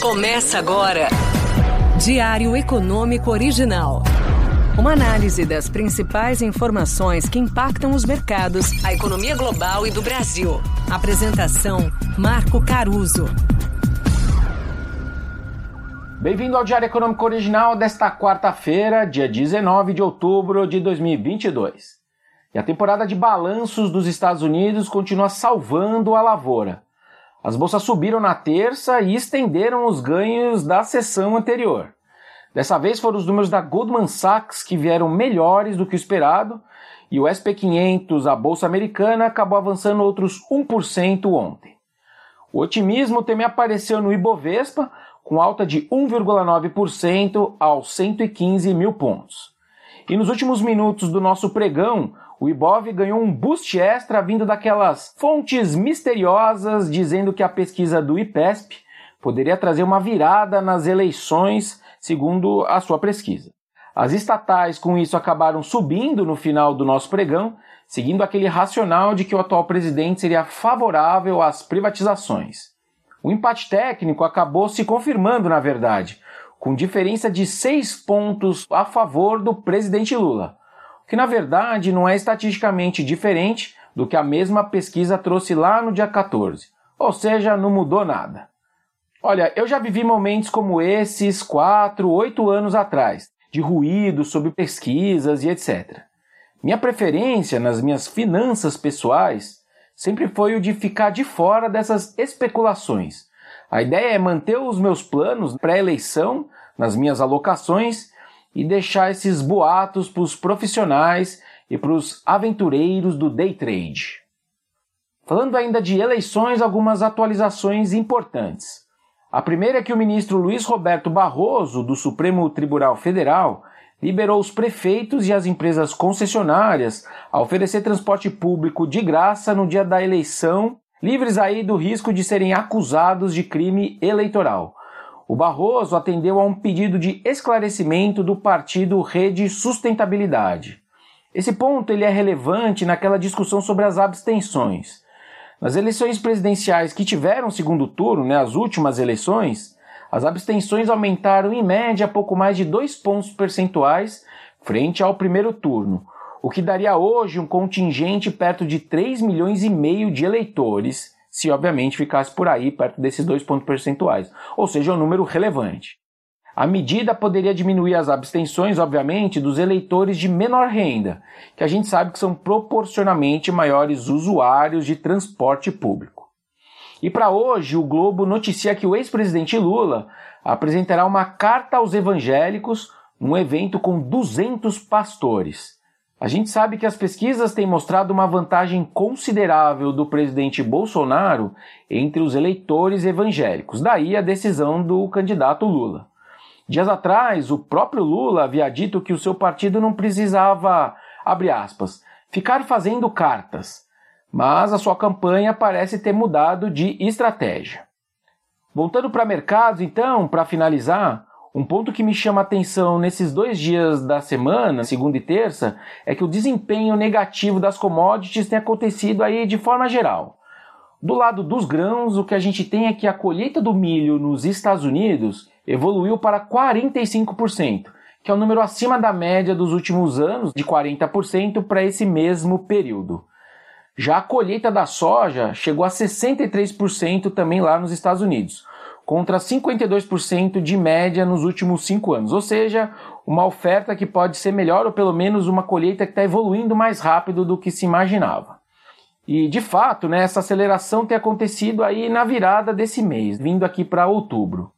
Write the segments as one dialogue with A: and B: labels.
A: Começa agora. Diário Econômico Original. Uma análise das principais informações que impactam os mercados, a economia global e do Brasil. Apresentação: Marco Caruso.
B: Bem-vindo ao Diário Econômico Original desta quarta-feira, dia 19 de outubro de 2022. E a temporada de balanços dos Estados Unidos continua salvando a lavoura. As bolsas subiram na terça e estenderam os ganhos da sessão anterior. Dessa vez foram os números da Goldman Sachs que vieram melhores do que o esperado, e o SP500, a bolsa americana, acabou avançando outros 1% ontem. O otimismo também apareceu no Ibovespa, com alta de 1,9% aos 115 mil pontos. E nos últimos minutos do nosso pregão, o Ibov ganhou um boost extra vindo daquelas fontes misteriosas dizendo que a pesquisa do IPESP poderia trazer uma virada nas eleições, segundo a sua pesquisa. As estatais, com isso, acabaram subindo no final do nosso pregão, seguindo aquele racional de que o atual presidente seria favorável às privatizações. O empate técnico acabou se confirmando, na verdade, com diferença de seis pontos a favor do presidente Lula que na verdade não é estatisticamente diferente do que a mesma pesquisa trouxe lá no dia 14, ou seja, não mudou nada. Olha, eu já vivi momentos como esses quatro, oito anos atrás, de ruído sobre pesquisas e etc. Minha preferência nas minhas finanças pessoais sempre foi o de ficar de fora dessas especulações. A ideia é manter os meus planos pré-eleição nas minhas alocações e deixar esses boatos para os profissionais e para os aventureiros do day trade. Falando ainda de eleições, algumas atualizações importantes. A primeira é que o ministro Luiz Roberto Barroso, do Supremo Tribunal Federal, liberou os prefeitos e as empresas concessionárias a oferecer transporte público de graça no dia da eleição, livres aí do risco de serem acusados de crime eleitoral. O Barroso atendeu a um pedido de esclarecimento do partido Rede Sustentabilidade. Esse ponto ele é relevante naquela discussão sobre as abstenções. Nas eleições presidenciais que tiveram segundo turno, né, as últimas eleições, as abstenções aumentaram em média pouco mais de dois pontos percentuais frente ao primeiro turno, o que daria hoje um contingente perto de 3 milhões e meio de eleitores se obviamente ficasse por aí perto desses dois pontos percentuais, ou seja, um número relevante. A medida poderia diminuir as abstenções, obviamente, dos eleitores de menor renda, que a gente sabe que são proporcionalmente maiores usuários de transporte público. E para hoje, o Globo noticia que o ex-presidente Lula apresentará uma carta aos evangélicos num evento com 200 pastores. A gente sabe que as pesquisas têm mostrado uma vantagem considerável do presidente Bolsonaro entre os eleitores evangélicos, daí a decisão do candidato Lula. Dias atrás, o próprio Lula havia dito que o seu partido não precisava, abre aspas, ficar fazendo cartas, mas a sua campanha parece ter mudado de estratégia. Voltando para mercados, então, para finalizar, um ponto que me chama a atenção nesses dois dias da semana, segunda e terça, é que o desempenho negativo das commodities tem acontecido aí de forma geral. Do lado dos grãos, o que a gente tem é que a colheita do milho nos Estados Unidos evoluiu para 45%, que é um número acima da média dos últimos anos, de 40% para esse mesmo período. Já a colheita da soja chegou a 63% também lá nos Estados Unidos, contra 52% de média nos últimos cinco anos. Ou seja, uma oferta que pode ser melhor ou pelo menos uma colheita que está evoluindo mais rápido do que se imaginava. E de fato, né, essa aceleração tem acontecido aí na virada desse mês, vindo aqui para outubro.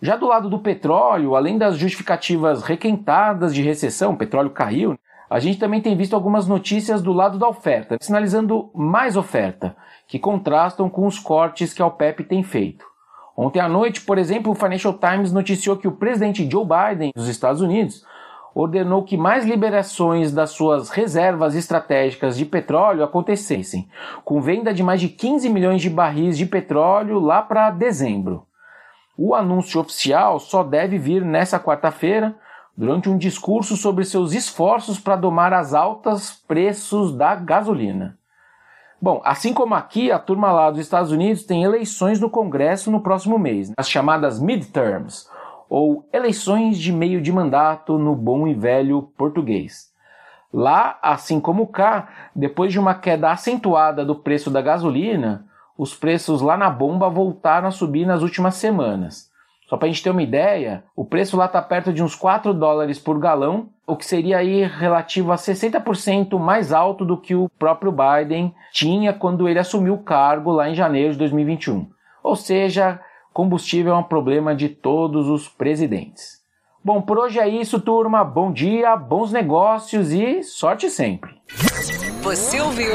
B: Já do lado do petróleo, além das justificativas requentadas de recessão, o petróleo caiu, a gente também tem visto algumas notícias do lado da oferta, sinalizando mais oferta, que contrastam com os cortes que a OPEP tem feito. Ontem à noite, por exemplo, o Financial Times noticiou que o presidente Joe Biden dos Estados Unidos ordenou que mais liberações das suas reservas estratégicas de petróleo acontecessem, com venda de mais de 15 milhões de barris de petróleo lá para dezembro. O anúncio oficial só deve vir nessa quarta-feira, durante um discurso sobre seus esforços para domar as altas preços da gasolina. Bom, assim como aqui, a turma lá dos Estados Unidos tem eleições no Congresso no próximo mês, as chamadas midterms, ou eleições de meio de mandato no bom e velho português. Lá, assim como cá, depois de uma queda acentuada do preço da gasolina, os preços lá na bomba voltaram a subir nas últimas semanas. Só para a gente ter uma ideia, o preço lá está perto de uns 4 dólares por galão, o que seria aí relativo a 60% mais alto do que o próprio Biden tinha quando ele assumiu o cargo lá em janeiro de 2021. Ou seja, combustível é um problema de todos os presidentes. Bom, por hoje é isso, turma. Bom dia, bons negócios e sorte sempre.
A: Você ouviu?